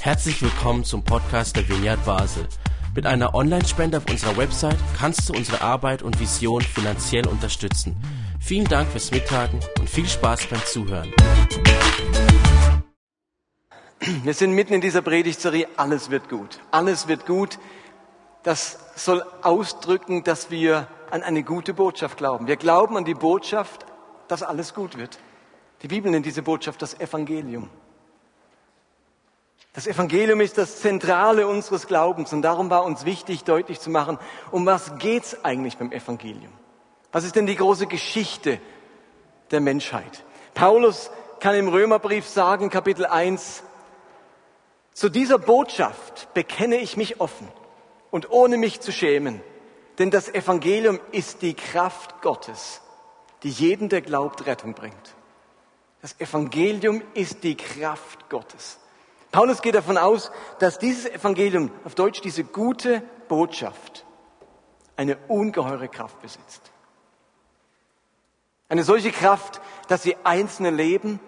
Herzlich willkommen zum Podcast der Vineyard Basel. Mit einer Online-Spende auf unserer Website kannst du unsere Arbeit und Vision finanziell unterstützen. Vielen Dank fürs Mittagen und viel Spaß beim Zuhören. Wir sind mitten in dieser Predigtserie, alles wird gut. Alles wird gut. Das soll ausdrücken, dass wir an eine gute Botschaft glauben. Wir glauben an die Botschaft, dass alles gut wird. Die Bibel nennt diese Botschaft das Evangelium. Das Evangelium ist das Zentrale unseres Glaubens und darum war uns wichtig, deutlich zu machen, um was geht's eigentlich beim Evangelium? Was ist denn die große Geschichte der Menschheit? Paulus kann im Römerbrief sagen, Kapitel 1, zu dieser Botschaft bekenne ich mich offen und ohne mich zu schämen, denn das Evangelium ist die Kraft Gottes, die jeden, der glaubt, Rettung bringt. Das Evangelium ist die Kraft Gottes. Paulus geht davon aus, dass dieses Evangelium, auf Deutsch diese gute Botschaft, eine ungeheure Kraft besitzt. Eine solche Kraft, dass sie einzelne Leben,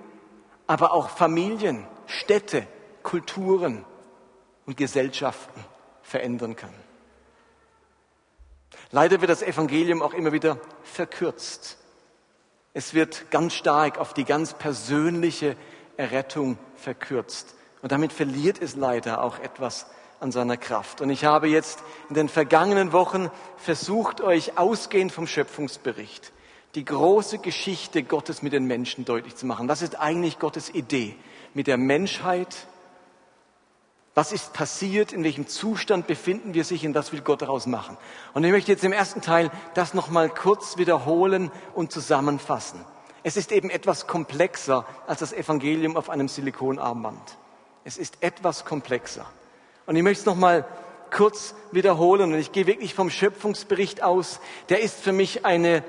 aber auch Familien, Städte, Kulturen und Gesellschaften verändern kann. Leider wird das Evangelium auch immer wieder verkürzt. Es wird ganz stark auf die ganz persönliche Errettung verkürzt. Und damit verliert es leider auch etwas an seiner Kraft. Und ich habe jetzt in den vergangenen Wochen versucht, euch ausgehend vom Schöpfungsbericht die große Geschichte Gottes mit den Menschen deutlich zu machen. Was ist eigentlich Gottes Idee mit der Menschheit? Was ist passiert? In welchem Zustand befinden wir sich? Und was will Gott daraus machen? Und ich möchte jetzt im ersten Teil das nochmal kurz wiederholen und zusammenfassen. Es ist eben etwas komplexer als das Evangelium auf einem Silikonarmband. Es ist etwas komplexer. Und ich möchte es nochmal kurz wiederholen. Und ich gehe wirklich vom Schöpfungsbericht aus. Der ist für mich eine,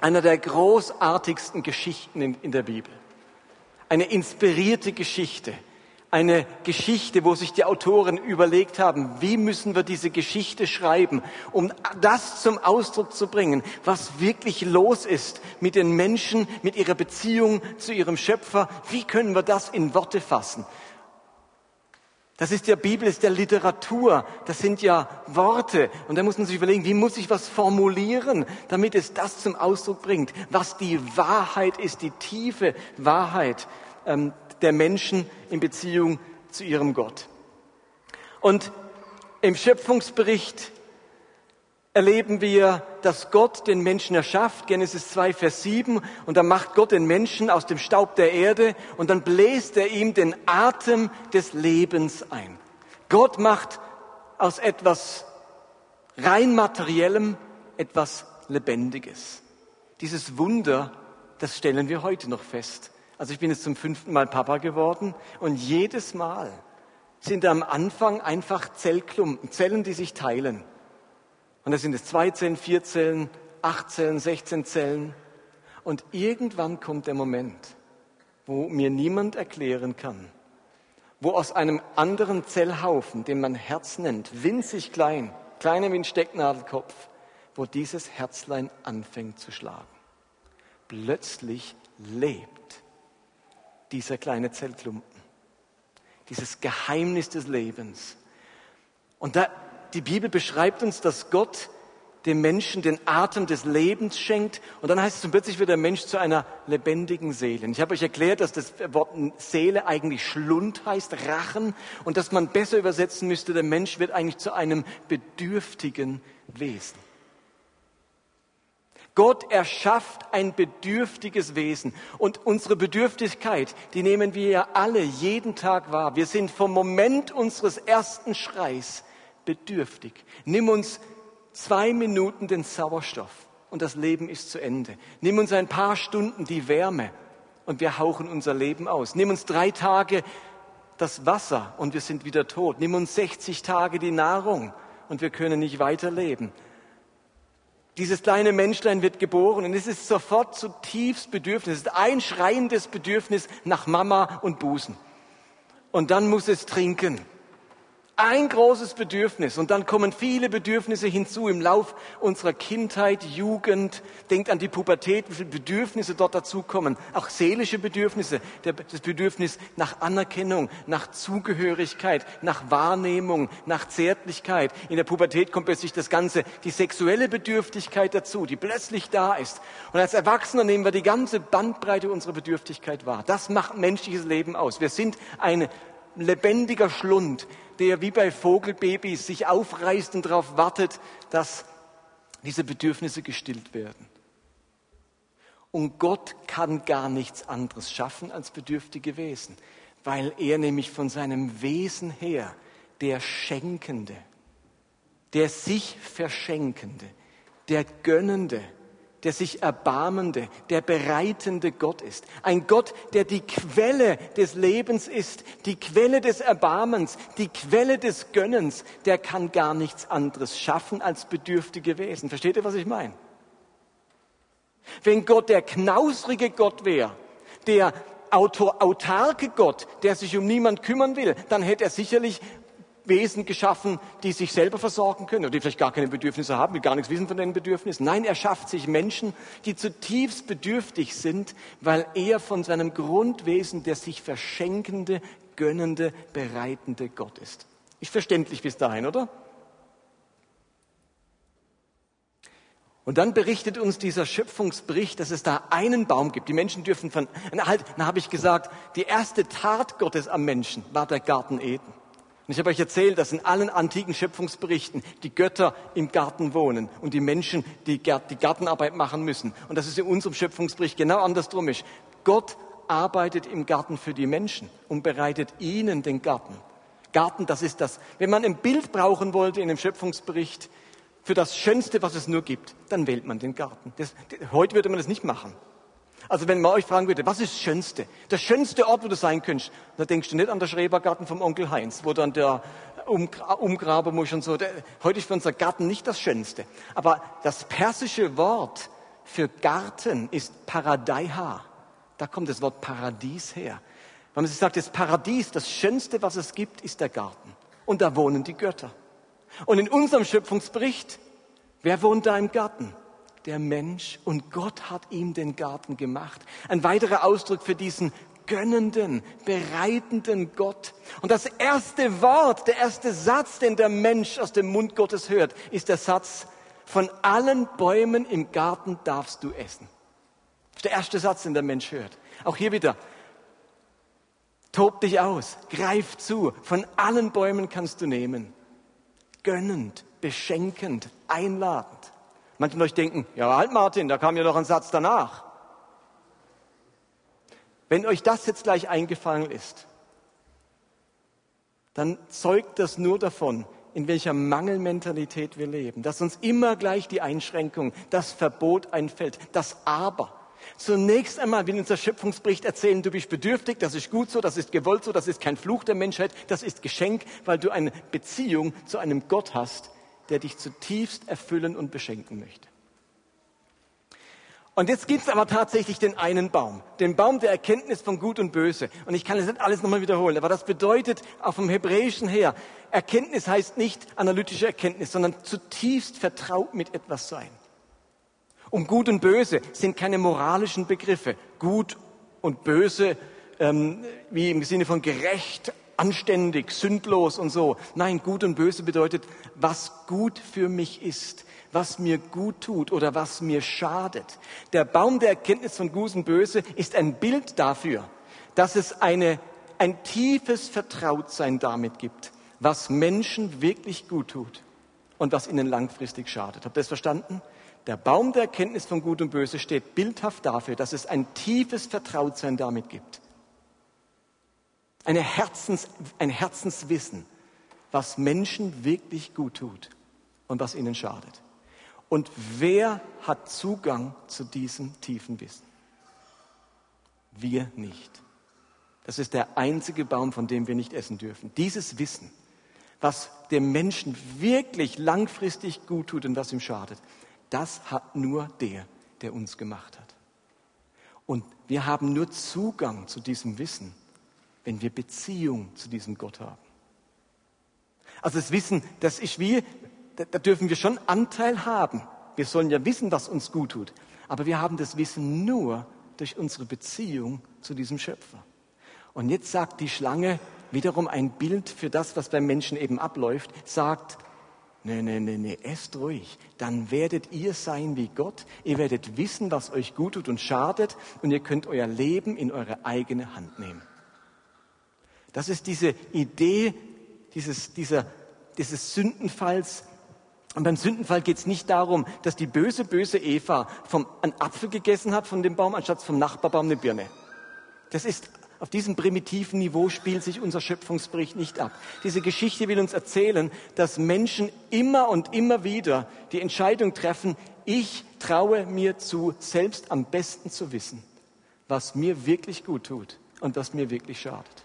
einer der großartigsten Geschichten in, in der Bibel. Eine inspirierte Geschichte. Eine Geschichte, wo sich die Autoren überlegt haben, wie müssen wir diese Geschichte schreiben, um das zum Ausdruck zu bringen, was wirklich los ist mit den Menschen, mit ihrer Beziehung zu ihrem Schöpfer. Wie können wir das in Worte fassen? Das ist ja Bibel, ist ja Literatur, das sind ja Worte. Und da muss man sich überlegen, wie muss ich was formulieren, damit es das zum Ausdruck bringt, was die Wahrheit ist, die tiefe Wahrheit ähm, der Menschen in Beziehung zu ihrem Gott. Und im Schöpfungsbericht erleben wir, dass Gott den Menschen erschafft, Genesis 2, Vers 7, und dann macht Gott den Menschen aus dem Staub der Erde und dann bläst er ihm den Atem des Lebens ein. Gott macht aus etwas rein materiellem etwas Lebendiges. Dieses Wunder, das stellen wir heute noch fest. Also ich bin jetzt zum fünften Mal Papa geworden und jedes Mal sind am Anfang einfach Zellklumpen, Zellen, die sich teilen. Und da sind es zwei Zellen, vier Zellen, acht Zellen, 16 Zellen. Und irgendwann kommt der Moment, wo mir niemand erklären kann, wo aus einem anderen Zellhaufen, den man Herz nennt, winzig klein, kleiner wie ein Stecknadelkopf, wo dieses Herzlein anfängt zu schlagen. Plötzlich lebt dieser kleine Zellklumpen, dieses Geheimnis des Lebens. Und da die Bibel beschreibt uns, dass Gott dem Menschen den Atem des Lebens schenkt. Und dann heißt es, plötzlich wird der Mensch zu einer lebendigen Seele. Ich habe euch erklärt, dass das Wort Seele eigentlich Schlund heißt, Rachen. Und dass man besser übersetzen müsste, der Mensch wird eigentlich zu einem bedürftigen Wesen. Gott erschafft ein bedürftiges Wesen. Und unsere Bedürftigkeit, die nehmen wir ja alle jeden Tag wahr. Wir sind vom Moment unseres ersten Schreis bedürftig. Nimm uns zwei Minuten den Sauerstoff und das Leben ist zu Ende. Nimm uns ein paar Stunden die Wärme und wir hauchen unser Leben aus. Nimm uns drei Tage das Wasser und wir sind wieder tot. Nimm uns 60 Tage die Nahrung und wir können nicht weiterleben. Dieses kleine Menschlein wird geboren und es ist sofort zutiefst Bedürfnis. Es ist ein schreiendes Bedürfnis nach Mama und Busen. Und dann muss es trinken. Ein großes Bedürfnis und dann kommen viele Bedürfnisse hinzu im Lauf unserer Kindheit, Jugend. Denkt an die Pubertät, wie viele Bedürfnisse dort dazukommen. Auch seelische Bedürfnisse, das Bedürfnis nach Anerkennung, nach Zugehörigkeit, nach Wahrnehmung, nach Zärtlichkeit. In der Pubertät kommt plötzlich das Ganze, die sexuelle Bedürftigkeit dazu, die plötzlich da ist. Und als Erwachsener nehmen wir die ganze Bandbreite unserer Bedürftigkeit wahr. Das macht menschliches Leben aus. Wir sind ein lebendiger Schlund, der wie bei Vogelbabys sich aufreißt und darauf wartet, dass diese Bedürfnisse gestillt werden. Und Gott kann gar nichts anderes schaffen als bedürftige Wesen, weil er nämlich von seinem Wesen her der Schenkende, der sich Verschenkende, der Gönnende, der sich erbarmende, der bereitende Gott ist. Ein Gott, der die Quelle des Lebens ist, die Quelle des Erbarmens, die Quelle des Gönnens, der kann gar nichts anderes schaffen als bedürftige Wesen. Versteht ihr, was ich meine? Wenn Gott der knausrige Gott wäre, der autarke Gott, der sich um niemand kümmern will, dann hätte er sicherlich Wesen geschaffen, die sich selber versorgen können oder die vielleicht gar keine Bedürfnisse haben, die gar nichts wissen von den Bedürfnissen. Nein, er schafft sich Menschen, die zutiefst bedürftig sind, weil er von seinem Grundwesen der sich verschenkende, gönnende, bereitende Gott ist. Ist verständlich bis dahin, oder? Und dann berichtet uns dieser Schöpfungsbericht, dass es da einen Baum gibt. Die Menschen dürfen von, halt, dann habe ich gesagt, die erste Tat Gottes am Menschen war der Garten Eden. Und ich habe euch erzählt, dass in allen antiken Schöpfungsberichten die Götter im Garten wohnen und die Menschen die, Gartenarbeit machen müssen. Und dass es in unserem Schöpfungsbericht genau andersrum ist. Gott arbeitet im Garten für die Menschen und bereitet ihnen den Garten. Garten, das ist das. Wenn man ein Bild brauchen wollte in dem Schöpfungsbericht für das Schönste, was es nur gibt, dann wählt man den Garten. Das, heute würde man das nicht machen. Also wenn man euch fragen würde, was ist das Schönste? Der schönste Ort, wo du sein könntest, da denkst du nicht an den Schrebergarten vom Onkel Heinz, wo dann der umgraben muss und so. Der, heute ist für unser Garten nicht das Schönste. Aber das persische Wort für Garten ist Paradaiha. Da kommt das Wort Paradies her. Wenn man sich sagt, das Paradies, das Schönste, was es gibt, ist der Garten. Und da wohnen die Götter. Und in unserem Schöpfungsbericht, wer wohnt da im Garten? Der Mensch und Gott hat ihm den Garten gemacht. Ein weiterer Ausdruck für diesen gönnenden, bereitenden Gott. Und das erste Wort, der erste Satz, den der Mensch aus dem Mund Gottes hört, ist der Satz, von allen Bäumen im Garten darfst du essen. Das ist der erste Satz, den der Mensch hört. Auch hier wieder, tob dich aus, greif zu, von allen Bäumen kannst du nehmen. Gönnend, beschenkend, einladend. Manche von euch denken, ja halt Martin, da kam ja noch ein Satz danach. Wenn euch das jetzt gleich eingefallen ist, dann zeugt das nur davon, in welcher Mangelmentalität wir leben, dass uns immer gleich die Einschränkung, das Verbot einfällt, das Aber. Zunächst einmal will unser Schöpfungsbericht erzählen, du bist bedürftig, das ist gut so, das ist gewollt so, das ist kein Fluch der Menschheit, das ist Geschenk, weil du eine Beziehung zu einem Gott hast, der dich zutiefst erfüllen und beschenken möchte. Und jetzt gibt es aber tatsächlich den einen Baum, den Baum der Erkenntnis von Gut und Böse. Und ich kann das nicht alles nochmal wiederholen, aber das bedeutet auch vom Hebräischen her, Erkenntnis heißt nicht analytische Erkenntnis, sondern zutiefst vertraut mit etwas sein. Und Gut und Böse sind keine moralischen Begriffe. Gut und Böse, ähm, wie im Sinne von gerecht, anständig, sündlos und so. Nein, gut und böse bedeutet, was gut für mich ist, was mir gut tut oder was mir schadet. Der Baum der Erkenntnis von Gut und Böse ist ein Bild dafür, dass es eine, ein tiefes Vertrautsein damit gibt, was Menschen wirklich gut tut und was ihnen langfristig schadet. Habt ihr das verstanden? Der Baum der Erkenntnis von Gut und Böse steht bildhaft dafür, dass es ein tiefes Vertrautsein damit gibt eine Herzens, ein Herzenswissen, was Menschen wirklich gut tut und was ihnen schadet. Und wer hat Zugang zu diesem tiefen Wissen? Wir nicht. Das ist der einzige Baum, von dem wir nicht essen dürfen. Dieses Wissen, was dem Menschen wirklich langfristig gut tut und was ihm schadet, das hat nur der, der uns gemacht hat. Und wir haben nur Zugang zu diesem Wissen, wenn wir Beziehung zu diesem Gott haben. Also das Wissen, das ist wie, da, da dürfen wir schon Anteil haben. Wir sollen ja wissen, was uns gut tut. Aber wir haben das Wissen nur durch unsere Beziehung zu diesem Schöpfer. Und jetzt sagt die Schlange wiederum ein Bild für das, was beim Menschen eben abläuft, sagt, nee, nee, nee, nee, esst ruhig, dann werdet ihr sein wie Gott, ihr werdet wissen, was euch gut tut und schadet und ihr könnt euer Leben in eure eigene Hand nehmen. Das ist diese Idee dieses, dieser, dieses Sündenfalls. Und beim Sündenfall geht es nicht darum, dass die böse, böse Eva vom, einen Apfel gegessen hat von dem Baum, anstatt vom Nachbarbaum eine Birne. Das ist auf diesem primitiven Niveau spielt sich unser Schöpfungsbericht nicht ab. Diese Geschichte will uns erzählen, dass Menschen immer und immer wieder die Entscheidung treffen, ich traue mir zu, selbst am besten zu wissen, was mir wirklich gut tut und was mir wirklich schadet.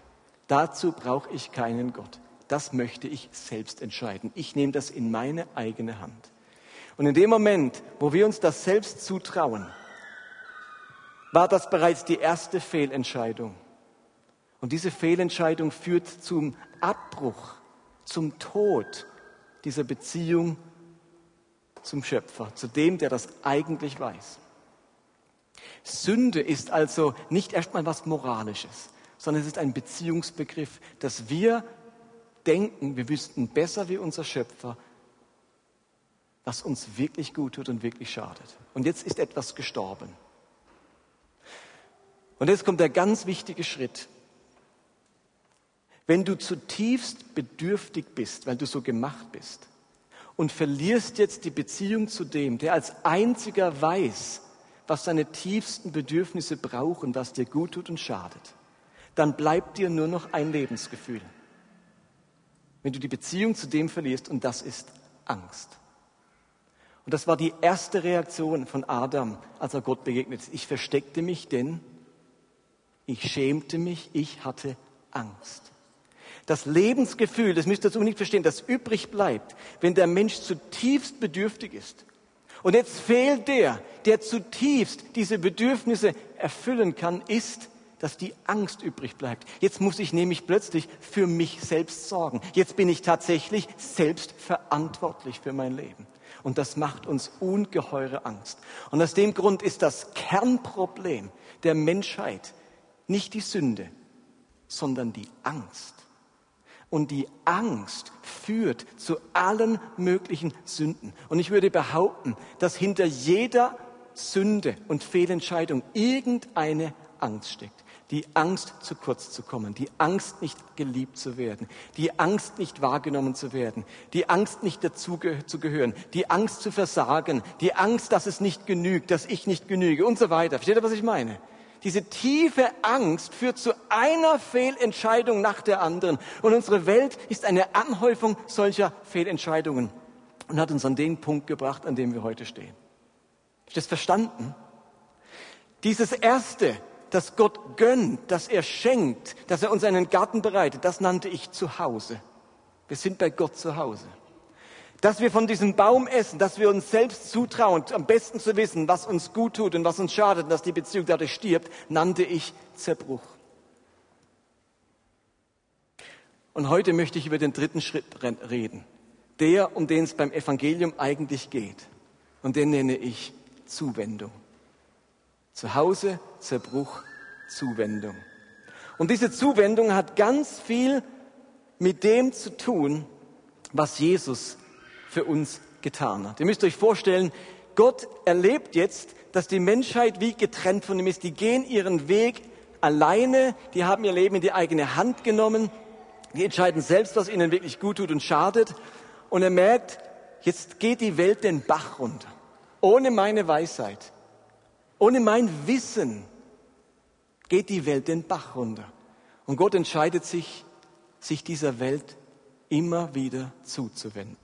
Dazu brauche ich keinen Gott. Das möchte ich selbst entscheiden. Ich nehme das in meine eigene Hand. Und in dem Moment, wo wir uns das selbst zutrauen, war das bereits die erste Fehlentscheidung. Und diese Fehlentscheidung führt zum Abbruch, zum Tod dieser Beziehung zum Schöpfer, zu dem, der das eigentlich weiß. Sünde ist also nicht erstmal was Moralisches, sondern es ist ein Beziehungsbegriff, dass wir denken, wir wüssten besser wie unser Schöpfer, was uns wirklich gut tut und wirklich schadet. Und jetzt ist etwas gestorben. Und jetzt kommt der ganz wichtige Schritt. Wenn du zutiefst bedürftig bist, weil du so gemacht bist, und verlierst jetzt die Beziehung zu dem, der als einziger weiß, was deine tiefsten Bedürfnisse brauchen, was dir gut tut und schadet, dann bleibt dir nur noch ein Lebensgefühl. Wenn du die Beziehung zu dem verlierst, und das ist Angst. Und das war die erste Reaktion von Adam, als er Gott begegnet. Ich versteckte mich, denn ich schämte mich, ich hatte Angst das Lebensgefühl, das müsst ihr so nicht verstehen, das übrig bleibt, wenn der Mensch zutiefst bedürftig ist. Und jetzt fehlt der, der zutiefst diese Bedürfnisse erfüllen kann, ist, dass die Angst übrig bleibt. Jetzt muss ich nämlich plötzlich für mich selbst sorgen. Jetzt bin ich tatsächlich selbst verantwortlich für mein Leben. Und das macht uns ungeheure Angst. Und aus dem Grund ist das Kernproblem der Menschheit nicht die Sünde, sondern die Angst. Und die Angst führt zu allen möglichen Sünden. Und ich würde behaupten, dass hinter jeder Sünde und Fehlentscheidung irgendeine Angst steckt. Die Angst, zu kurz zu kommen, die Angst, nicht geliebt zu werden, die Angst, nicht wahrgenommen zu werden, die Angst, nicht dazu zu gehören, die Angst zu versagen, die Angst, dass es nicht genügt, dass ich nicht genüge und so weiter. Versteht ihr, was ich meine? Diese tiefe Angst führt zu einer Fehlentscheidung nach der anderen. Und unsere Welt ist eine Anhäufung solcher Fehlentscheidungen und hat uns an den Punkt gebracht, an dem wir heute stehen. Ist das verstanden? Dieses Erste, das Gott gönnt, das er schenkt, dass er uns einen Garten bereitet, das nannte ich Zuhause. Wir sind bei Gott zu Hause. Dass wir von diesem Baum essen, dass wir uns selbst zutrauen, am besten zu wissen, was uns gut tut und was uns schadet und dass die Beziehung dadurch stirbt, nannte ich Zerbruch. Und heute möchte ich über den dritten Schritt reden. Der, um den es beim Evangelium eigentlich geht. Und den nenne ich Zuwendung. Zuhause, Zerbruch, Zuwendung. Und diese Zuwendung hat ganz viel mit dem zu tun, was Jesus für uns getan hat. Ihr müsst euch vorstellen, Gott erlebt jetzt, dass die Menschheit wie getrennt von ihm ist. Die gehen ihren Weg alleine, die haben ihr Leben in die eigene Hand genommen, die entscheiden selbst, was ihnen wirklich gut tut und schadet. Und er merkt, jetzt geht die Welt den Bach runter. Ohne meine Weisheit, ohne mein Wissen geht die Welt den Bach runter. Und Gott entscheidet sich, sich dieser Welt immer wieder zuzuwenden.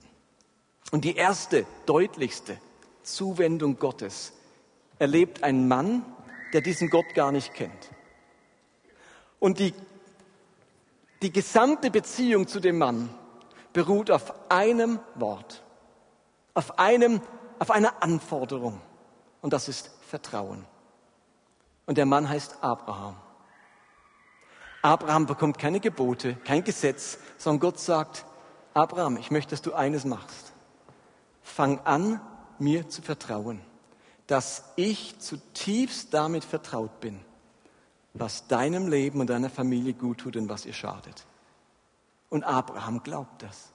Und die erste, deutlichste Zuwendung Gottes erlebt ein Mann, der diesen Gott gar nicht kennt. Und die, die gesamte Beziehung zu dem Mann beruht auf einem Wort, auf, einem, auf einer Anforderung. Und das ist Vertrauen. Und der Mann heißt Abraham. Abraham bekommt keine Gebote, kein Gesetz, sondern Gott sagt, Abraham, ich möchte, dass du eines machst. Fang an, mir zu vertrauen, dass ich zutiefst damit vertraut bin, was deinem Leben und deiner Familie gut tut und was ihr schadet. Und Abraham glaubt das.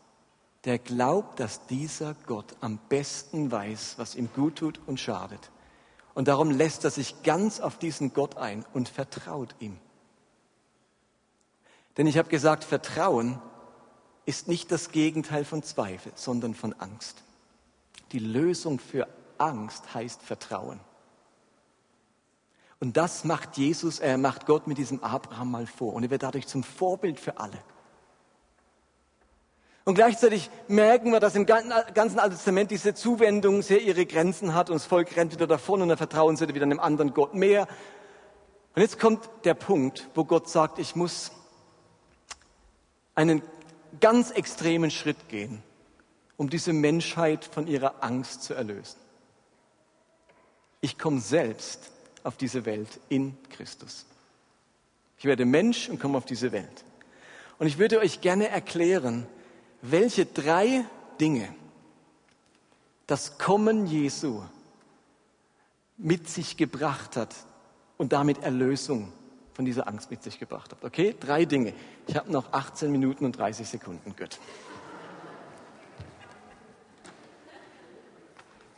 Der glaubt, dass dieser Gott am besten weiß, was ihm gut tut und schadet. Und darum lässt er sich ganz auf diesen Gott ein und vertraut ihm. Denn ich habe gesagt, Vertrauen ist nicht das Gegenteil von Zweifel, sondern von Angst. Die Lösung für Angst heißt Vertrauen. Und das macht Jesus, er macht Gott mit diesem Abraham mal vor. Und er wird dadurch zum Vorbild für alle. Und gleichzeitig merken wir, dass im ganzen Alten Testament diese Zuwendung sehr ihre Grenzen hat und das Volk rennt wieder davon und dann vertrauen sie wieder einem anderen Gott mehr. Und jetzt kommt der Punkt, wo Gott sagt, ich muss einen ganz extremen Schritt gehen, um diese Menschheit von ihrer Angst zu erlösen. Ich komme selbst auf diese Welt in Christus. Ich werde Mensch und komme auf diese Welt. Und ich würde euch gerne erklären, welche drei Dinge das Kommen Jesu mit sich gebracht hat und damit Erlösung von dieser Angst mit sich gebracht hat. Okay, drei Dinge. Ich habe noch 18 Minuten und 30 Sekunden. Gut.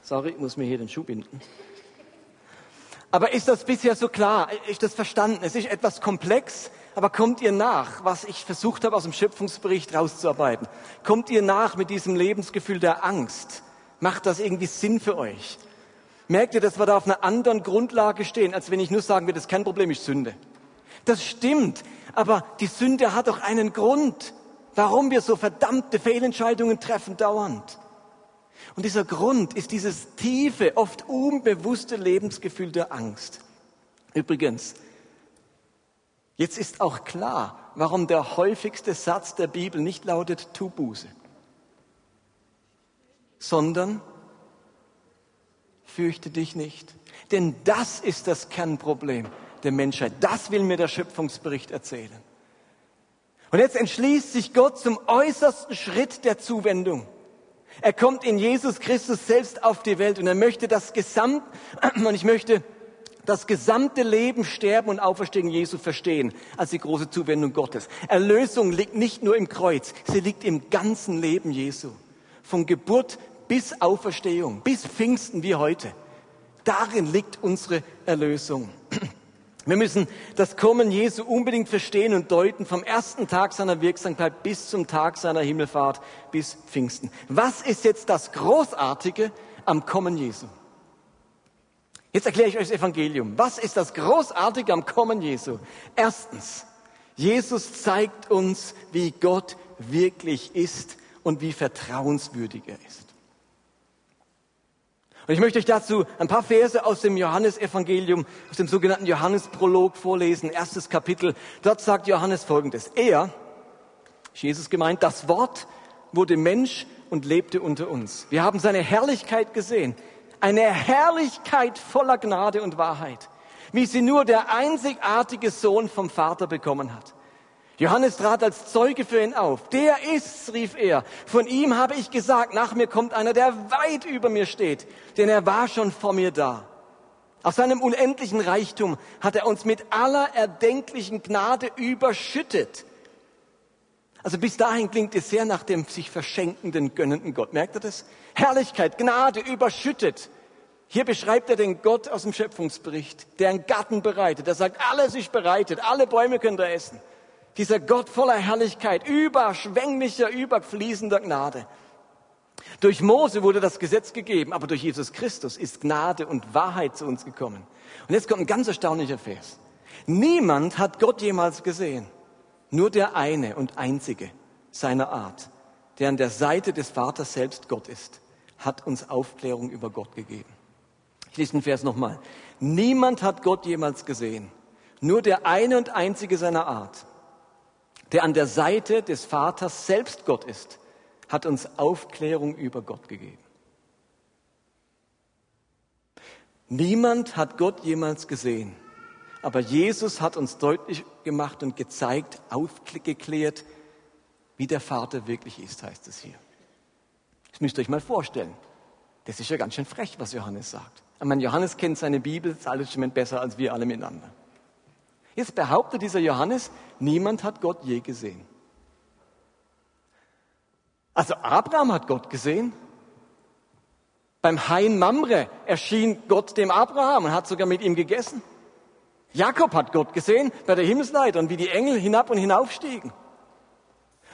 Sorry, ich muss mir hier den Schuh binden. Aber ist das bisher so klar? Ist das verstanden? Es ist etwas komplex, aber kommt ihr nach, was ich versucht habe aus dem Schöpfungsbericht rauszuarbeiten? Kommt ihr nach mit diesem Lebensgefühl der Angst? Macht das irgendwie Sinn für euch? Merkt ihr, dass wir da auf einer anderen Grundlage stehen, als wenn ich nur sagen würde, das ist kein Problem, ich Sünde. Das stimmt, aber die Sünde hat doch einen Grund, warum wir so verdammte Fehlentscheidungen treffen dauernd. Und dieser Grund ist dieses tiefe, oft unbewusste Lebensgefühl der Angst. Übrigens, jetzt ist auch klar, warum der häufigste Satz der Bibel nicht lautet, tu Buße, sondern fürchte dich nicht. Denn das ist das Kernproblem der Menschheit. Das will mir der Schöpfungsbericht erzählen. Und jetzt entschließt sich Gott zum äußersten Schritt der Zuwendung. Er kommt in Jesus Christus selbst auf die Welt und er möchte das Gesamt, und ich möchte das gesamte Leben, Sterben und Auferstehen Jesu verstehen als die große Zuwendung Gottes. Erlösung liegt nicht nur im Kreuz, sie liegt im ganzen Leben Jesu. Von Geburt bis Auferstehung, bis Pfingsten wie heute. Darin liegt unsere Erlösung. Wir müssen das Kommen Jesu unbedingt verstehen und deuten vom ersten Tag seiner Wirksamkeit bis zum Tag seiner Himmelfahrt bis Pfingsten. Was ist jetzt das Großartige am Kommen Jesu? Jetzt erkläre ich euch das Evangelium. Was ist das Großartige am Kommen Jesu? Erstens, Jesus zeigt uns, wie Gott wirklich ist und wie vertrauenswürdig er ist. Und ich möchte euch dazu ein paar Verse aus dem Johannesevangelium, aus dem sogenannten Johannesprolog vorlesen, erstes Kapitel. Dort sagt Johannes Folgendes. Er, Jesus gemeint, das Wort wurde Mensch und lebte unter uns. Wir haben seine Herrlichkeit gesehen. Eine Herrlichkeit voller Gnade und Wahrheit, wie sie nur der einzigartige Sohn vom Vater bekommen hat. Johannes trat als Zeuge für ihn auf. Der ist's, rief er. Von ihm habe ich gesagt, nach mir kommt einer, der weit über mir steht, denn er war schon vor mir da. Aus seinem unendlichen Reichtum hat er uns mit aller erdenklichen Gnade überschüttet. Also bis dahin klingt es sehr nach dem sich verschenkenden, gönnenden Gott. Merkt ihr das? Herrlichkeit, Gnade überschüttet. Hier beschreibt er den Gott aus dem Schöpfungsbericht, der einen Garten bereitet. Der sagt, alles ist bereitet, alle Bäume könnt ihr essen. Dieser Gott voller Herrlichkeit, überschwänglicher, überfließender Gnade. Durch Mose wurde das Gesetz gegeben, aber durch Jesus Christus ist Gnade und Wahrheit zu uns gekommen. Und jetzt kommt ein ganz erstaunlicher Vers. Niemand hat Gott jemals gesehen, nur der eine und einzige seiner Art, der an der Seite des Vaters selbst Gott ist, hat uns Aufklärung über Gott gegeben. Ich lese den Vers nochmal. Niemand hat Gott jemals gesehen, nur der eine und einzige seiner Art, der an der Seite des Vaters selbst Gott ist, hat uns Aufklärung über Gott gegeben. Niemand hat Gott jemals gesehen, aber Jesus hat uns deutlich gemacht und gezeigt, aufgeklärt, wie der Vater wirklich ist, heißt es hier. Das müsst ihr euch mal vorstellen. Das ist ja ganz schön frech, was Johannes sagt. Ich meine, Johannes kennt seine Bibel, das Alte Testament besser als wir alle miteinander. Jetzt behauptet dieser Johannes, niemand hat Gott je gesehen. Also Abraham hat Gott gesehen. Beim Hain Mamre erschien Gott dem Abraham und hat sogar mit ihm gegessen. Jakob hat Gott gesehen bei der Himmelsleiter und wie die Engel hinab und hinaufstiegen.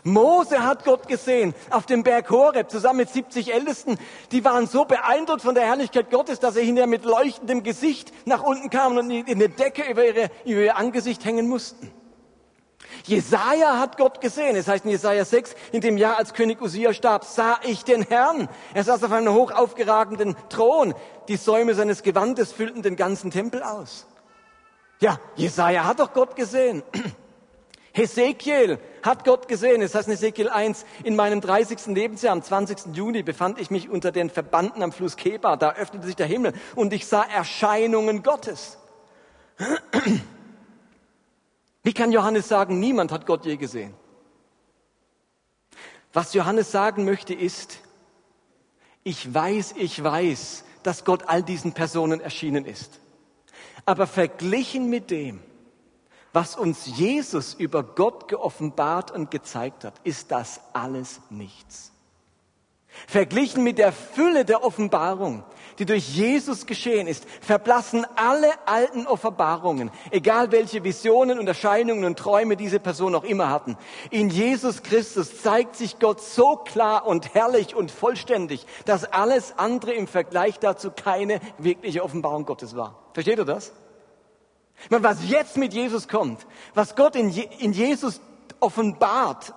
Mose hat Gott gesehen auf dem Berg Horeb zusammen mit 70 Ältesten. Die waren so beeindruckt von der Herrlichkeit Gottes, dass sie hinterher mit leuchtendem Gesicht nach unten kamen und in der Decke über, ihre, über ihr Angesicht hängen mussten. Jesaja hat Gott gesehen. Es heißt in Jesaja 6, in dem Jahr, als König Usia starb, sah ich den Herrn. Er saß auf einem hoch aufgeragenden Thron. Die Säume seines Gewandes füllten den ganzen Tempel aus. Ja, Jesaja hat doch Gott gesehen. Hesekiel hat Gott gesehen. Es heißt in Hesekiel 1, in meinem 30. Lebensjahr, am 20. Juni, befand ich mich unter den Verbanden am Fluss Keba. Da öffnete sich der Himmel und ich sah Erscheinungen Gottes. Wie kann Johannes sagen, niemand hat Gott je gesehen? Was Johannes sagen möchte ist, ich weiß, ich weiß, dass Gott all diesen Personen erschienen ist. Aber verglichen mit dem, was uns Jesus über Gott geoffenbart und gezeigt hat, ist das alles nichts. Verglichen mit der Fülle der Offenbarung, die durch Jesus geschehen ist, verblassen alle alten Offenbarungen, egal welche Visionen und Erscheinungen und Träume diese Person auch immer hatten. In Jesus Christus zeigt sich Gott so klar und herrlich und vollständig, dass alles andere im Vergleich dazu keine wirkliche Offenbarung Gottes war. Versteht ihr das? Meine, was jetzt mit Jesus kommt, was Gott in, Je in Jesus offenbart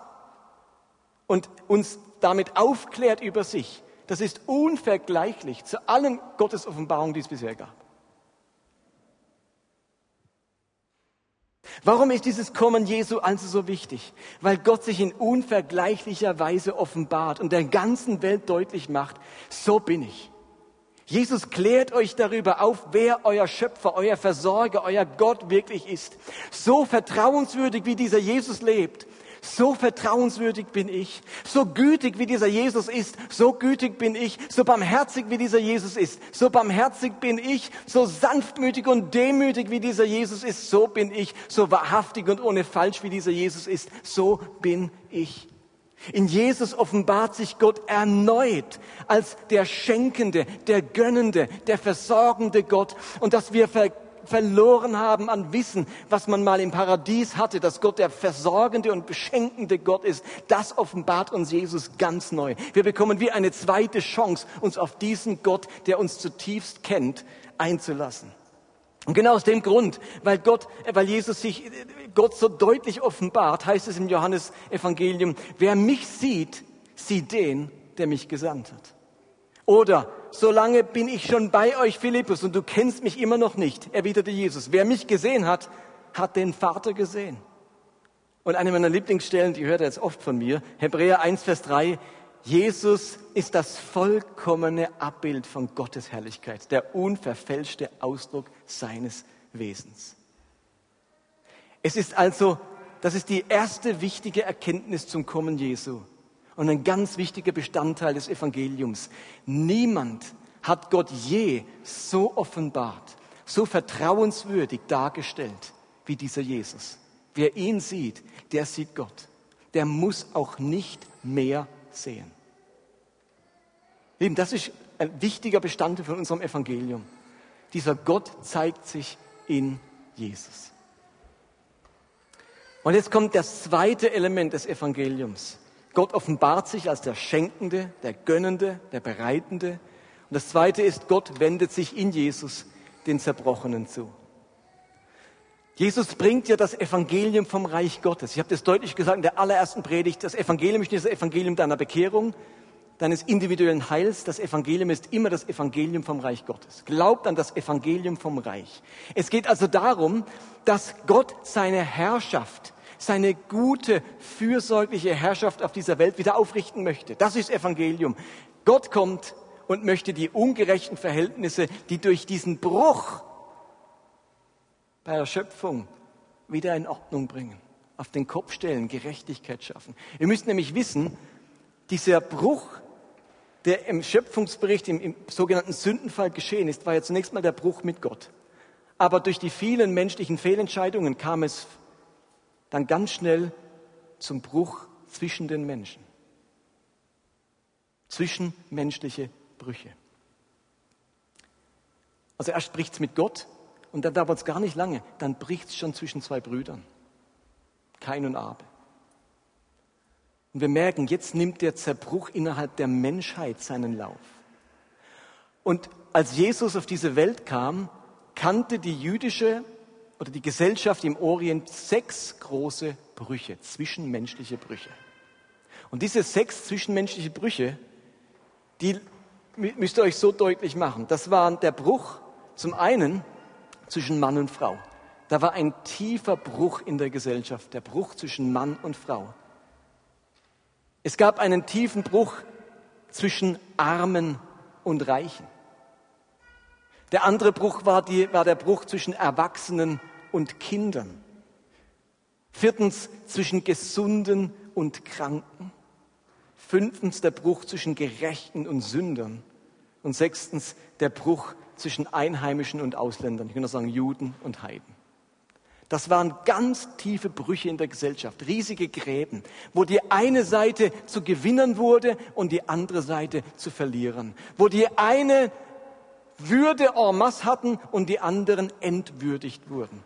und uns damit aufklärt über sich, das ist unvergleichlich zu allen Gottes Offenbarungen, die es bisher gab. Warum ist dieses Kommen Jesu also so wichtig? Weil Gott sich in unvergleichlicher Weise offenbart und der ganzen Welt deutlich macht, so bin ich. Jesus klärt euch darüber auf, wer euer Schöpfer, euer Versorger, euer Gott wirklich ist. So vertrauenswürdig, wie dieser Jesus lebt, so vertrauenswürdig bin ich. So gütig, wie dieser Jesus ist, so gütig bin ich. So barmherzig, wie dieser Jesus ist, so barmherzig bin ich. So sanftmütig und demütig, wie dieser Jesus ist, so bin ich. So wahrhaftig und ohne Falsch, wie dieser Jesus ist, so bin ich. In Jesus offenbart sich Gott erneut als der Schenkende, der Gönnende, der Versorgende Gott und dass wir ver verloren haben an Wissen, was man mal im Paradies hatte, dass Gott der versorgende und beschenkende Gott ist, das offenbart uns Jesus ganz neu. Wir bekommen wie eine zweite Chance, uns auf diesen Gott, der uns zutiefst kennt, einzulassen. Und genau aus dem Grund, weil Gott, weil Jesus sich Gott so deutlich offenbart, heißt es im Johannes Evangelium, wer mich sieht, sieht den, der mich gesandt hat. Oder, solange bin ich schon bei euch, Philippus, und du kennst mich immer noch nicht, erwiderte Jesus. Wer mich gesehen hat, hat den Vater gesehen. Und eine meiner Lieblingsstellen, die hört er jetzt oft von mir, Hebräer 1, Vers 3, Jesus ist das vollkommene Abbild von Gottes Herrlichkeit, der unverfälschte Ausdruck seines Wesens. Es ist also, das ist die erste wichtige Erkenntnis zum Kommen Jesu und ein ganz wichtiger Bestandteil des Evangeliums. Niemand hat Gott je so offenbart, so vertrauenswürdig dargestellt wie dieser Jesus. Wer ihn sieht, der sieht Gott. Der muss auch nicht mehr sehen. Lieben, das ist ein wichtiger Bestandteil von unserem Evangelium. Dieser Gott zeigt sich in Jesus. Und jetzt kommt das zweite Element des Evangeliums. Gott offenbart sich als der Schenkende, der Gönnende, der Bereitende. Und das zweite ist, Gott wendet sich in Jesus den Zerbrochenen zu. Jesus bringt ja das Evangelium vom Reich Gottes. Ich habe das deutlich gesagt in der allerersten Predigt. Das Evangelium ist nicht das Evangelium deiner Bekehrung, deines individuellen Heils. Das Evangelium ist immer das Evangelium vom Reich Gottes. Glaubt an das Evangelium vom Reich. Es geht also darum, dass Gott seine Herrschaft, seine gute, fürsorgliche Herrschaft auf dieser Welt wieder aufrichten möchte. Das ist Evangelium. Gott kommt und möchte die ungerechten Verhältnisse, die durch diesen Bruch bei der Schöpfung wieder in Ordnung bringen. auf den Kopf stellen, Gerechtigkeit schaffen. Ihr müsst nämlich wissen, dieser Bruch, der im Schöpfungsbericht, im, im sogenannten Sündenfall geschehen ist, war ja zunächst mal der Bruch mit Gott. Aber durch die vielen menschlichen Fehlentscheidungen kam es dann ganz schnell zum Bruch zwischen den Menschen. Zwischenmenschliche Brüche. Also erst spricht es mit Gott und dann dauert es gar nicht lange, dann bricht es schon zwischen zwei Brüdern. Kain und Abel. Und wir merken, jetzt nimmt der Zerbruch innerhalb der Menschheit seinen Lauf. Und als Jesus auf diese Welt kam, kannte die jüdische oder die Gesellschaft im Orient sechs große Brüche, zwischenmenschliche Brüche. Und diese sechs zwischenmenschliche Brüche, die müsst ihr euch so deutlich machen. Das war der Bruch zum einen zwischen Mann und Frau. Da war ein tiefer Bruch in der Gesellschaft, der Bruch zwischen Mann und Frau. Es gab einen tiefen Bruch zwischen Armen und Reichen. Der andere Bruch war, die, war der Bruch zwischen Erwachsenen und Kindern. Viertens zwischen Gesunden und Kranken. Fünftens der Bruch zwischen Gerechten und Sündern. Und sechstens der Bruch zwischen Einheimischen und Ausländern. Ich auch sagen Juden und Heiden. Das waren ganz tiefe Brüche in der Gesellschaft, riesige Gräben, wo die eine Seite zu Gewinnern wurde und die andere Seite zu verlieren, wo die eine würde en masse hatten und die anderen entwürdigt wurden.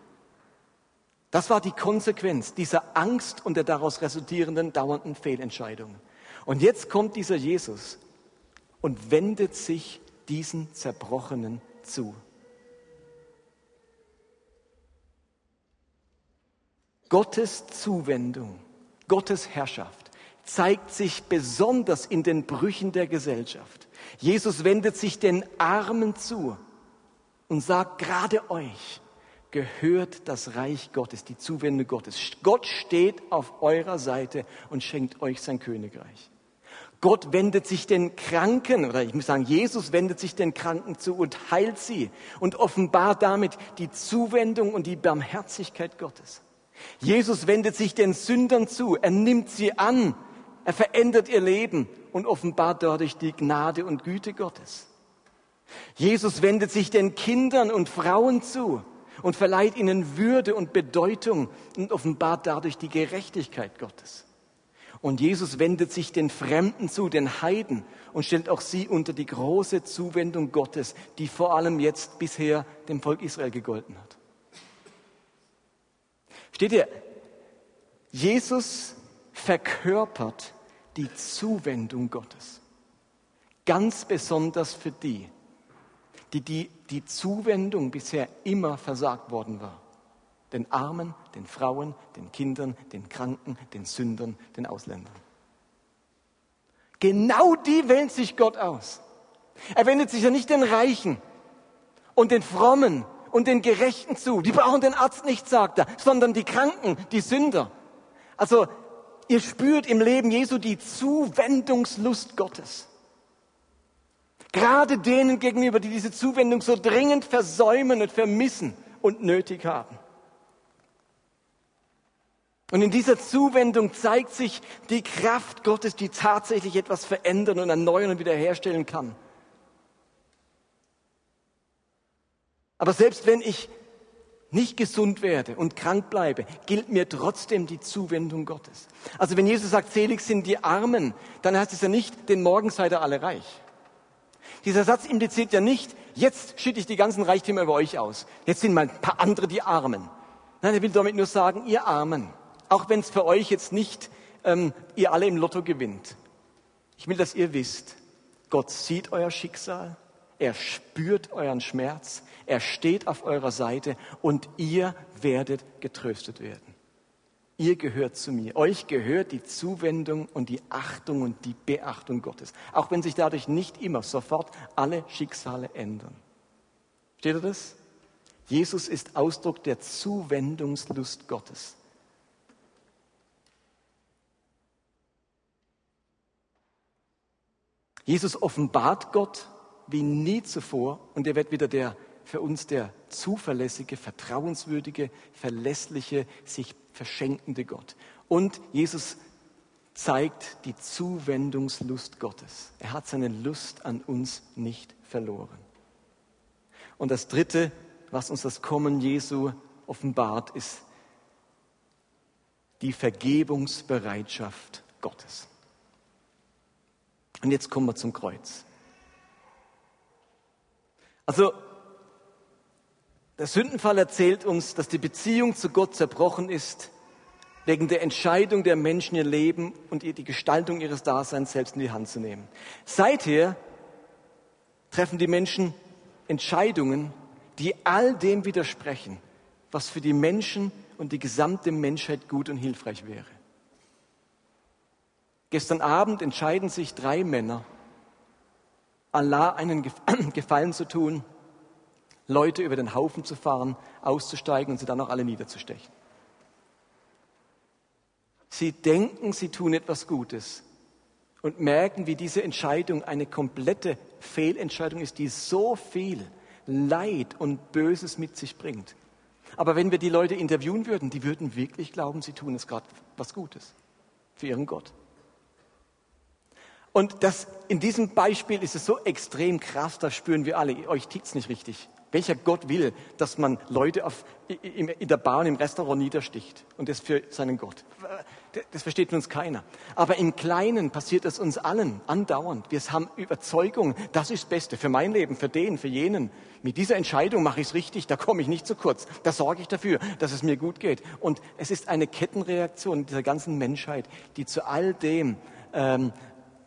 Das war die Konsequenz dieser Angst und der daraus resultierenden dauernden Fehlentscheidungen. Und jetzt kommt dieser Jesus und wendet sich diesen Zerbrochenen zu. Gottes Zuwendung, Gottes Herrschaft zeigt sich besonders in den Brüchen der Gesellschaft. Jesus wendet sich den Armen zu und sagt, gerade euch gehört das Reich Gottes, die Zuwendung Gottes. Gott steht auf eurer Seite und schenkt euch sein Königreich. Gott wendet sich den Kranken, oder ich muss sagen, Jesus wendet sich den Kranken zu und heilt sie und offenbart damit die Zuwendung und die Barmherzigkeit Gottes. Jesus wendet sich den Sündern zu, er nimmt sie an, er verändert ihr Leben und offenbart dadurch die Gnade und Güte Gottes. Jesus wendet sich den Kindern und Frauen zu und verleiht ihnen Würde und Bedeutung und offenbart dadurch die Gerechtigkeit Gottes. Und Jesus wendet sich den Fremden zu, den Heiden, und stellt auch sie unter die große Zuwendung Gottes, die vor allem jetzt bisher dem Volk Israel gegolten hat. Steht ihr, Jesus verkörpert die Zuwendung Gottes. Ganz besonders für die, die die, die Zuwendung bisher immer versagt worden war. Den Armen, den Frauen, den Kindern, den Kranken, den Sündern, den Ausländern. Genau die wählt sich Gott aus. Er wendet sich ja nicht den Reichen und den Frommen und den Gerechten zu. Die brauchen den Arzt nicht, sagt er, sondern die Kranken, die Sünder. Also ihr spürt im Leben Jesu die Zuwendungslust Gottes. Gerade denen gegenüber, die diese Zuwendung so dringend versäumen und vermissen und nötig haben. Und in dieser Zuwendung zeigt sich die Kraft Gottes, die tatsächlich etwas verändern und erneuern und wiederherstellen kann. Aber selbst wenn ich nicht gesund werde und krank bleibe, gilt mir trotzdem die Zuwendung Gottes. Also wenn Jesus sagt, selig sind die Armen, dann heißt es ja nicht, den Morgen seid ihr alle reich. Dieser Satz impliziert ja nicht, jetzt schütte ich die ganzen Reichtümer über euch aus. Jetzt sind mal ein paar andere die Armen. Nein, er will damit nur sagen, ihr Armen. Auch wenn es für euch jetzt nicht ähm, ihr alle im Lotto gewinnt. Ich will, dass ihr wisst, Gott sieht euer Schicksal, er spürt euren Schmerz, er steht auf eurer Seite und ihr werdet getröstet werden. Ihr gehört zu mir. Euch gehört die Zuwendung und die Achtung und die Beachtung Gottes. Auch wenn sich dadurch nicht immer sofort alle Schicksale ändern. Steht ihr das? Jesus ist Ausdruck der Zuwendungslust Gottes. Jesus offenbart Gott wie nie zuvor und er wird wieder der für uns der zuverlässige, vertrauenswürdige, verlässliche, sich verschenkende Gott. Und Jesus zeigt die Zuwendungslust Gottes. Er hat seine Lust an uns nicht verloren. Und das Dritte, was uns das Kommen Jesu offenbart, ist die Vergebungsbereitschaft Gottes. Und jetzt kommen wir zum Kreuz. Also, der Sündenfall erzählt uns, dass die Beziehung zu Gott zerbrochen ist, wegen der Entscheidung der Menschen, ihr Leben und die Gestaltung ihres Daseins selbst in die Hand zu nehmen. Seither treffen die Menschen Entscheidungen, die all dem widersprechen, was für die Menschen und die gesamte Menschheit gut und hilfreich wäre. Gestern Abend entscheiden sich drei Männer, Allah einen Gefallen zu tun, Leute über den Haufen zu fahren, auszusteigen und sie dann auch alle niederzustechen. Sie denken, sie tun etwas Gutes und merken, wie diese Entscheidung eine komplette Fehlentscheidung ist, die so viel Leid und Böses mit sich bringt. Aber wenn wir die Leute interviewen würden, die würden wirklich glauben, sie tun es gerade was Gutes für ihren Gott. Und das, in diesem Beispiel ist es so extrem krass, da spüren wir alle, euch tickt's nicht richtig. Welcher Gott will, dass man Leute auf, in der Bahn, im Restaurant niedersticht und das für seinen Gott? Das versteht uns keiner. Aber im Kleinen passiert es uns allen andauernd. Wir haben Überzeugung, das ist das Beste für mein Leben, für den, für jenen. Mit dieser Entscheidung mache ich es richtig, da komme ich nicht zu kurz. Da sorge ich dafür, dass es mir gut geht. Und es ist eine Kettenreaktion dieser ganzen Menschheit, die zu all dem ähm,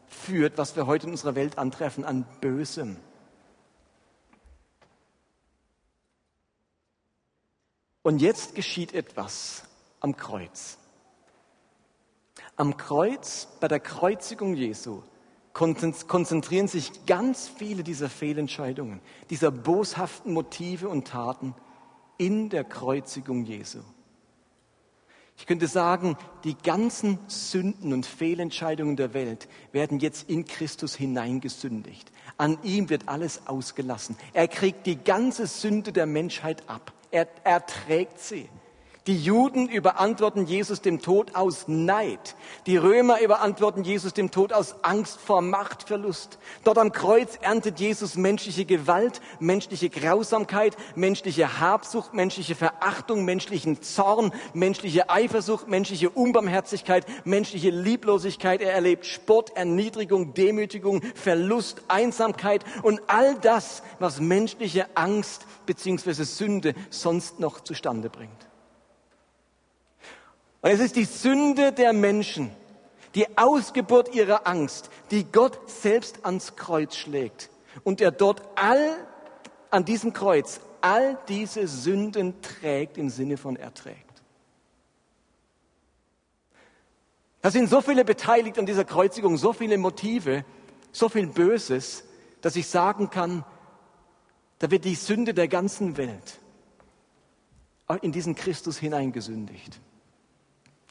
führt, was wir heute in unserer Welt antreffen, an Bösem. Und jetzt geschieht etwas am Kreuz. Am Kreuz, bei der Kreuzigung Jesu, konzentrieren sich ganz viele dieser Fehlentscheidungen, dieser boshaften Motive und Taten in der Kreuzigung Jesu. Ich könnte sagen, die ganzen Sünden und Fehlentscheidungen der Welt werden jetzt in Christus hineingesündigt. An ihm wird alles ausgelassen. Er kriegt die ganze Sünde der Menschheit ab. Er, trägt sie. Die Juden überantworten Jesus dem Tod aus Neid. Die Römer überantworten Jesus dem Tod aus Angst vor Machtverlust. Dort am Kreuz erntet Jesus menschliche Gewalt, menschliche Grausamkeit, menschliche Habsucht, menschliche Verachtung, menschlichen Zorn, menschliche Eifersucht, menschliche Unbarmherzigkeit, menschliche Lieblosigkeit. Er erlebt Spott, Erniedrigung, Demütigung, Verlust, Einsamkeit und all das, was menschliche Angst bzw. Sünde sonst noch zustande bringt. Und es ist die Sünde der Menschen, die Ausgeburt ihrer Angst, die Gott selbst ans Kreuz schlägt und er dort all an diesem Kreuz all diese Sünden trägt im Sinne von erträgt. Da sind so viele beteiligt an dieser Kreuzigung, so viele Motive, so viel Böses, dass ich sagen kann, da wird die Sünde der ganzen Welt in diesen Christus hineingesündigt.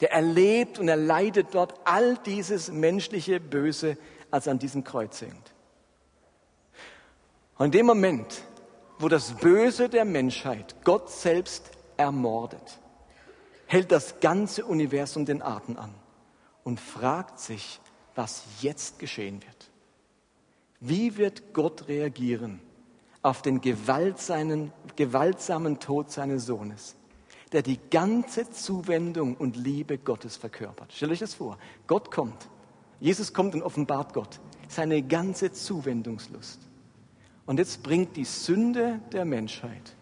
Der erlebt und er leidet dort all dieses menschliche Böse, als an diesem Kreuz hängt. Und in dem Moment, wo das Böse der Menschheit Gott selbst ermordet, hält das ganze Universum den Atem an und fragt sich, was jetzt geschehen wird. Wie wird Gott reagieren auf den gewaltsamen Tod seines Sohnes? Der die ganze Zuwendung und Liebe Gottes verkörpert. Stellt euch das vor. Gott kommt. Jesus kommt und offenbart Gott seine ganze Zuwendungslust. Und jetzt bringt die Sünde der Menschheit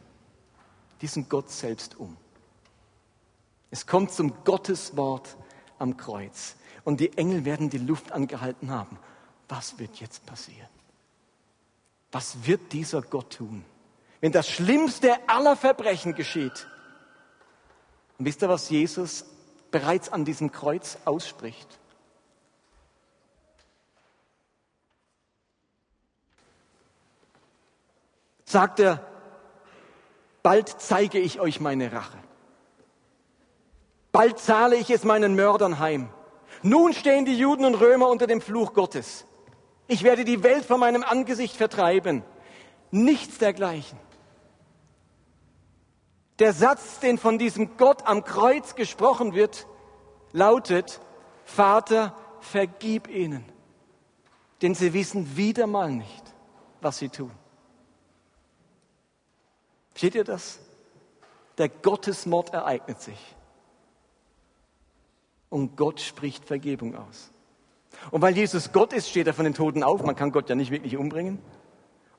diesen Gott selbst um. Es kommt zum Gotteswort am Kreuz. Und die Engel werden die Luft angehalten haben. Was wird jetzt passieren? Was wird dieser Gott tun? Wenn das schlimmste aller Verbrechen geschieht, und wisst ihr, was Jesus bereits an diesem Kreuz ausspricht? Sagt er, bald zeige ich euch meine Rache. Bald zahle ich es meinen Mördern heim. Nun stehen die Juden und Römer unter dem Fluch Gottes. Ich werde die Welt von meinem Angesicht vertreiben. Nichts dergleichen. Der Satz, den von diesem Gott am Kreuz gesprochen wird, lautet, Vater, vergib ihnen, denn sie wissen wieder mal nicht, was sie tun. Seht ihr das? Der Gottesmord ereignet sich. Und Gott spricht Vergebung aus. Und weil Jesus Gott ist, steht er von den Toten auf. Man kann Gott ja nicht wirklich umbringen.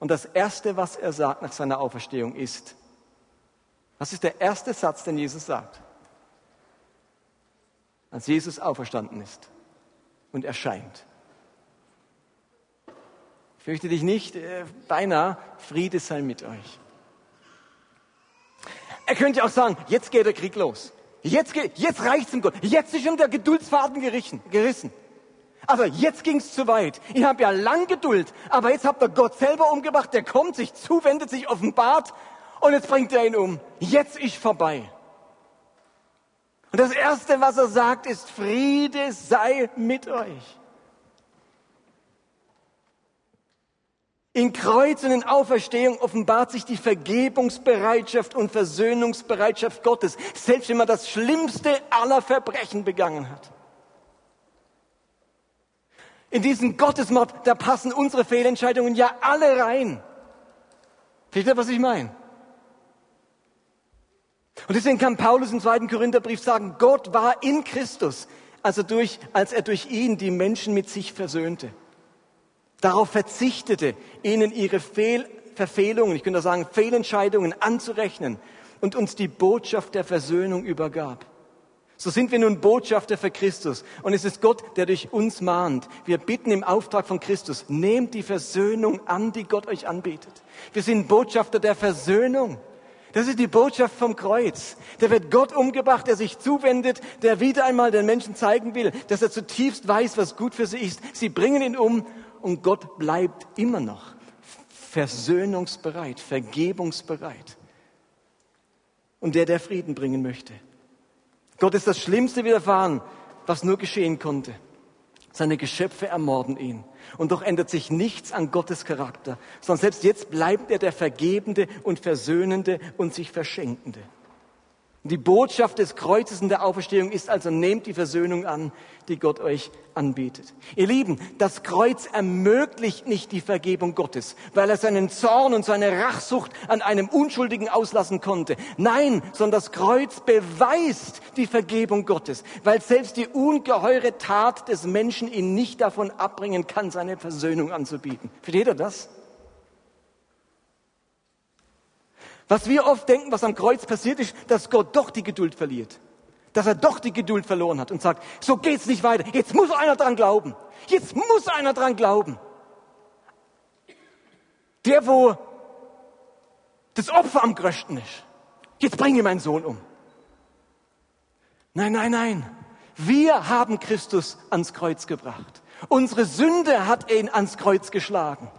Und das Erste, was er sagt nach seiner Auferstehung ist, was ist der erste Satz, den Jesus sagt? Als Jesus auferstanden ist und erscheint. Fürchte dich nicht, äh, beinahe Friede sei mit euch. Er könnte auch sagen, jetzt geht der Krieg los. Jetzt, geht, jetzt reicht's ihm Gott. Jetzt ist schon der Geduldsfaden gerissen. Aber jetzt ging's zu weit. Ich habe ja lang Geduld, aber jetzt habt ihr Gott selber umgebracht. Der kommt, sich zuwendet, sich offenbart und jetzt bringt er ihn um. Jetzt ist vorbei. Und das Erste, was er sagt, ist, Friede sei mit euch. In Kreuz und in Auferstehung offenbart sich die Vergebungsbereitschaft und Versöhnungsbereitschaft Gottes, selbst wenn man das schlimmste aller Verbrechen begangen hat. In diesen Gottesmord, da passen unsere Fehlentscheidungen ja alle rein. Versteht ihr, was ich meine? Und deswegen kann Paulus im zweiten Korintherbrief sagen, Gott war in Christus, also durch, als er durch ihn die Menschen mit sich versöhnte darauf verzichtete, ihnen ihre Fehl Verfehlungen, ich könnte sagen Fehlentscheidungen anzurechnen und uns die Botschaft der Versöhnung übergab. So sind wir nun Botschafter für Christus. Und es ist Gott, der durch uns mahnt. Wir bitten im Auftrag von Christus, nehmt die Versöhnung an, die Gott euch anbietet. Wir sind Botschafter der Versöhnung. Das ist die Botschaft vom Kreuz. Da wird Gott umgebracht, der sich zuwendet, der wieder einmal den Menschen zeigen will, dass er zutiefst weiß, was gut für sie ist. Sie bringen ihn um und Gott bleibt immer noch versöhnungsbereit, vergebungsbereit. Und der, der Frieden bringen möchte. Gott ist das Schlimmste widerfahren, was nur geschehen konnte. Seine Geschöpfe ermorden ihn. Und doch ändert sich nichts an Gottes Charakter, sondern selbst jetzt bleibt er der Vergebende und Versöhnende und sich Verschenkende. Die Botschaft des Kreuzes und der Auferstehung ist also, nehmt die Versöhnung an, die Gott euch anbietet. Ihr Lieben, das Kreuz ermöglicht nicht die Vergebung Gottes, weil er seinen Zorn und seine Rachsucht an einem Unschuldigen auslassen konnte. Nein, sondern das Kreuz beweist die Vergebung Gottes, weil selbst die ungeheure Tat des Menschen ihn nicht davon abbringen kann, seine Versöhnung anzubieten. Versteht ihr das? Was wir oft denken, was am Kreuz passiert ist, dass Gott doch die Geduld verliert. Dass er doch die Geduld verloren hat und sagt, so geht's nicht weiter. Jetzt muss einer dran glauben. Jetzt muss einer dran glauben. Der, wo das Opfer am größten ist. Jetzt bringe ich meinen Sohn um. Nein, nein, nein. Wir haben Christus ans Kreuz gebracht. Unsere Sünde hat ihn ans Kreuz geschlagen.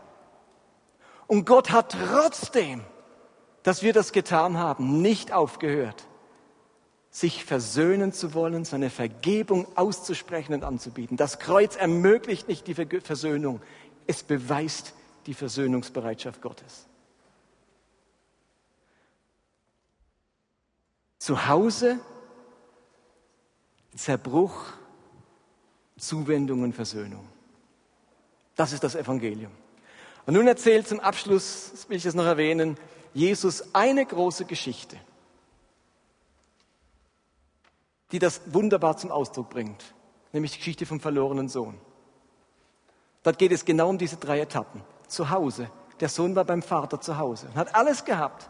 Und Gott hat trotzdem dass wir das getan haben, nicht aufgehört, sich versöhnen zu wollen, seine Vergebung auszusprechen und anzubieten. Das Kreuz ermöglicht nicht die Versöhnung, es beweist die Versöhnungsbereitschaft Gottes. Zu Hause Zerbruch, Zuwendung und Versöhnung. Das ist das Evangelium. Und nun erzählt zum Abschluss, will ich das noch erwähnen, Jesus eine große Geschichte, die das wunderbar zum Ausdruck bringt, nämlich die Geschichte vom verlorenen Sohn. Dort geht es genau um diese drei Etappen. Zu Hause. Der Sohn war beim Vater zu Hause und hat alles gehabt.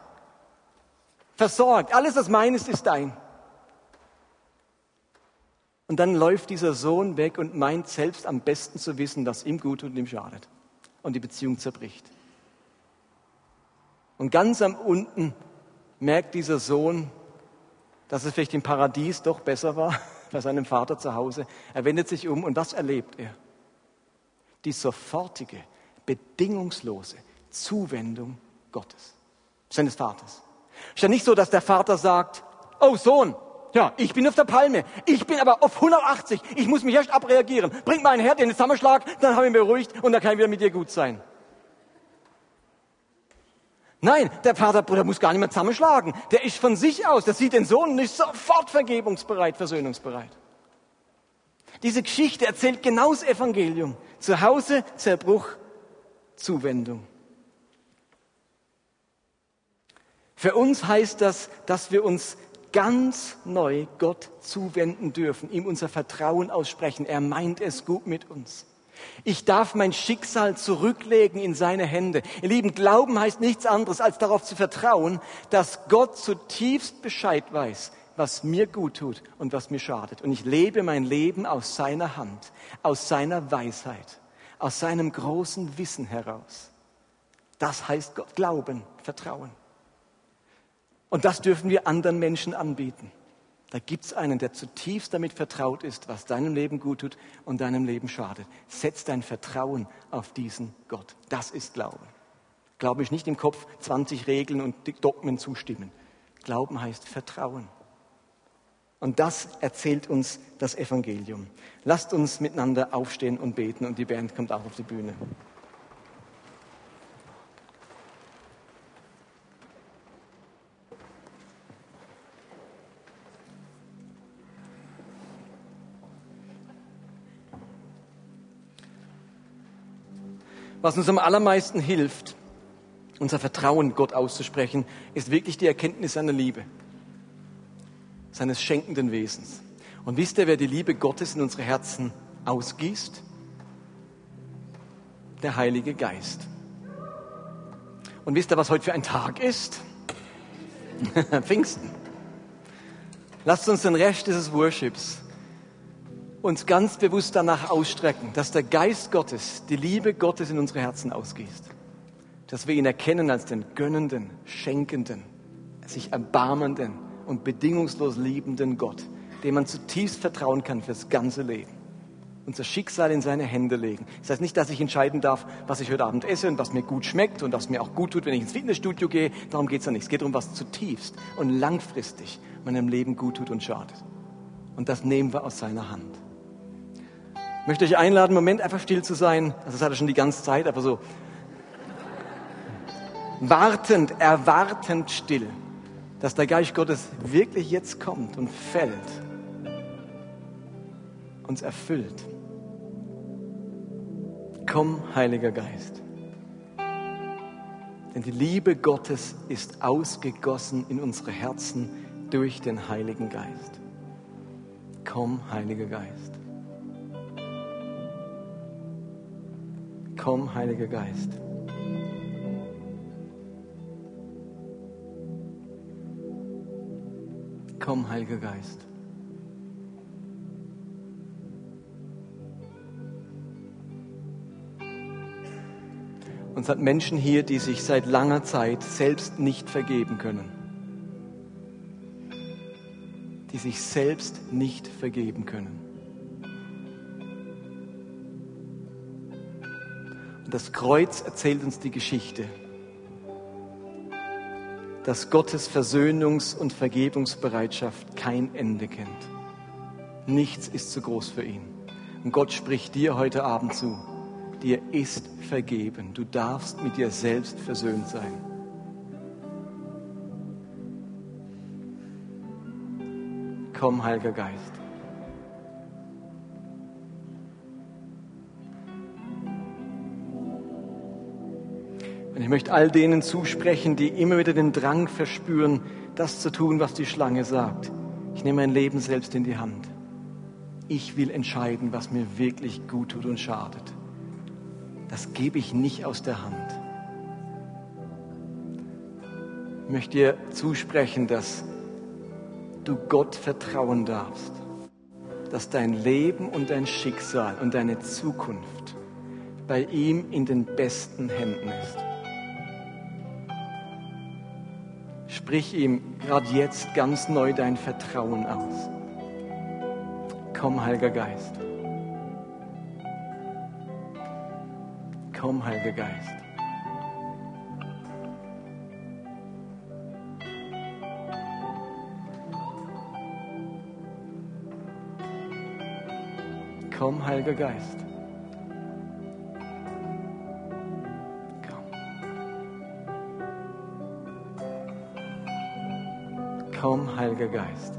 Versorgt. Alles, was meines, ist dein. Und dann läuft dieser Sohn weg und meint selbst am besten zu wissen, was ihm gut und ihm schadet. Und die Beziehung zerbricht. Und ganz am unten merkt dieser Sohn, dass es vielleicht im Paradies doch besser war, bei seinem Vater zu Hause. Er wendet sich um und was erlebt er? Die sofortige, bedingungslose Zuwendung Gottes, seines Vaters. Ist ja nicht so, dass der Vater sagt, oh Sohn, ja, ich bin auf der Palme, ich bin aber auf 180, ich muss mich erst abreagieren. Bring meinen Herd in den Zusammenschlag, dann habe ich mich beruhigt und dann kann ich wieder mit dir gut sein. Nein, der Vaterbruder muss gar nicht mehr zusammenschlagen. Der ist von sich aus, der sieht den Sohn ist sofort vergebungsbereit, versöhnungsbereit. Diese Geschichte erzählt genau das Evangelium. Zu Hause Zerbruch, Zuwendung. Für uns heißt das, dass wir uns ganz neu Gott zuwenden dürfen, ihm unser Vertrauen aussprechen. Er meint es gut mit uns. Ich darf mein Schicksal zurücklegen in seine Hände. Ihr Lieben, Glauben heißt nichts anderes, als darauf zu vertrauen, dass Gott zutiefst Bescheid weiß, was mir gut tut und was mir schadet. Und ich lebe mein Leben aus seiner Hand, aus seiner Weisheit, aus seinem großen Wissen heraus. Das heißt Gott, Glauben, Vertrauen. Und das dürfen wir anderen Menschen anbieten. Da gibt es einen, der zutiefst damit vertraut ist, was deinem Leben gut tut und deinem Leben schadet. Setz dein Vertrauen auf diesen Gott. Das ist Glauben. Glauben ist nicht im Kopf 20 Regeln und Dogmen zustimmen. Glauben heißt Vertrauen. Und das erzählt uns das Evangelium. Lasst uns miteinander aufstehen und beten und die Band kommt auch auf die Bühne. Was uns am allermeisten hilft, unser Vertrauen Gott auszusprechen, ist wirklich die Erkenntnis seiner Liebe, seines schenkenden Wesens. Und wisst ihr, wer die Liebe Gottes in unsere Herzen ausgießt? Der Heilige Geist. Und wisst ihr, was heute für ein Tag ist? Pfingsten. Lasst uns den Rest dieses Worships uns ganz bewusst danach ausstrecken, dass der Geist Gottes, die Liebe Gottes in unsere Herzen ausgießt. Dass wir ihn erkennen als den gönnenden, schenkenden, sich erbarmenden und bedingungslos liebenden Gott, dem man zutiefst vertrauen kann fürs ganze Leben. Unser Schicksal in seine Hände legen. Das heißt nicht, dass ich entscheiden darf, was ich heute Abend esse und was mir gut schmeckt und was mir auch gut tut, wenn ich ins Fitnessstudio gehe. Darum geht es ja nicht. Es geht darum, was zutiefst und langfristig meinem Leben gut tut und schadet. Und das nehmen wir aus seiner Hand. Ich möchte euch einladen, Moment einfach still zu sein. Also das hat er schon die ganze Zeit, aber so wartend, erwartend still, dass der Geist Gottes wirklich jetzt kommt und fällt, uns erfüllt. Komm, Heiliger Geist. Denn die Liebe Gottes ist ausgegossen in unsere Herzen durch den Heiligen Geist. Komm, Heiliger Geist. Komm, Heiliger Geist. Komm, Heiliger Geist. Uns hat Menschen hier, die sich seit langer Zeit selbst nicht vergeben können. Die sich selbst nicht vergeben können. Und das Kreuz erzählt uns die Geschichte, dass Gottes Versöhnungs- und Vergebungsbereitschaft kein Ende kennt. Nichts ist zu groß für ihn. Und Gott spricht dir heute Abend zu. Dir ist vergeben. Du darfst mit dir selbst versöhnt sein. Komm, Heiliger Geist. Und ich möchte all denen zusprechen, die immer wieder den Drang verspüren, das zu tun, was die Schlange sagt. Ich nehme mein Leben selbst in die Hand. Ich will entscheiden, was mir wirklich gut tut und schadet. Das gebe ich nicht aus der Hand. Ich möchte dir zusprechen, dass du Gott vertrauen darfst, dass dein Leben und dein Schicksal und deine Zukunft bei ihm in den besten Händen ist. Sprich ihm gerade jetzt ganz neu dein Vertrauen aus. Komm, Heiliger Geist. Komm, Heiliger Geist. Komm, Heiliger Geist. Komm, Heiliger Geist.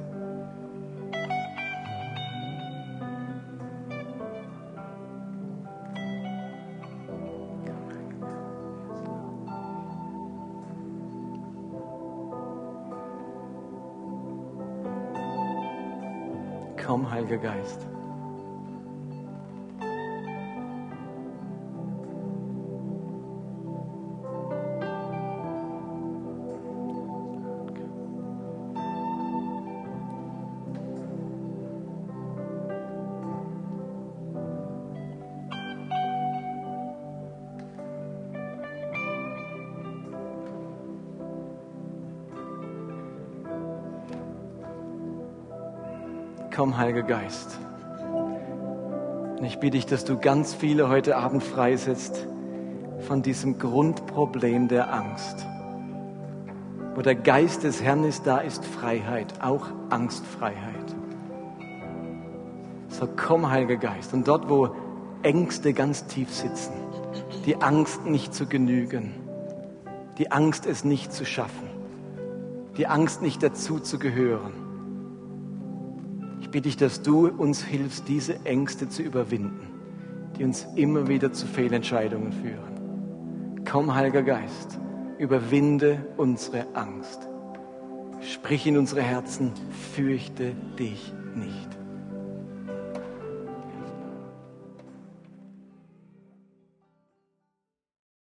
Komm, Heiliger Geist. Komm, Heiliger Geist. Und ich bitte dich, dass du ganz viele heute Abend freisetzt von diesem Grundproblem der Angst. Wo der Geist des Herrn ist, da ist Freiheit, auch Angstfreiheit. So komm, Heiliger Geist. Und dort, wo Ängste ganz tief sitzen, die Angst nicht zu genügen, die Angst es nicht zu schaffen, die Angst nicht dazu zu gehören, bitte ich, dass du uns hilfst, diese Ängste zu überwinden, die uns immer wieder zu Fehlentscheidungen führen. Komm, Heiliger Geist, überwinde unsere Angst. Sprich in unsere Herzen, fürchte dich nicht.